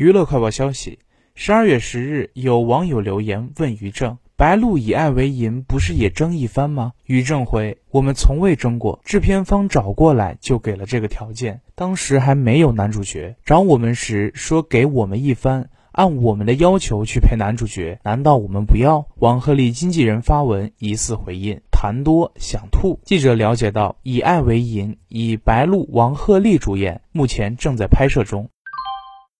娱乐快报消息十二月十日有网友留言问于正白鹿以爱为银不是也争一番吗？于正回我们从未争过制片方找过来就给了这个条件当时还没有男主角找我们时说给我们一番按我们的要求去配男主角难道我们不要？王鹤棣经纪人发文疑似回应谈多想吐。记者了解到以爱为营以白鹿王鹤棣主演目前正在拍摄中。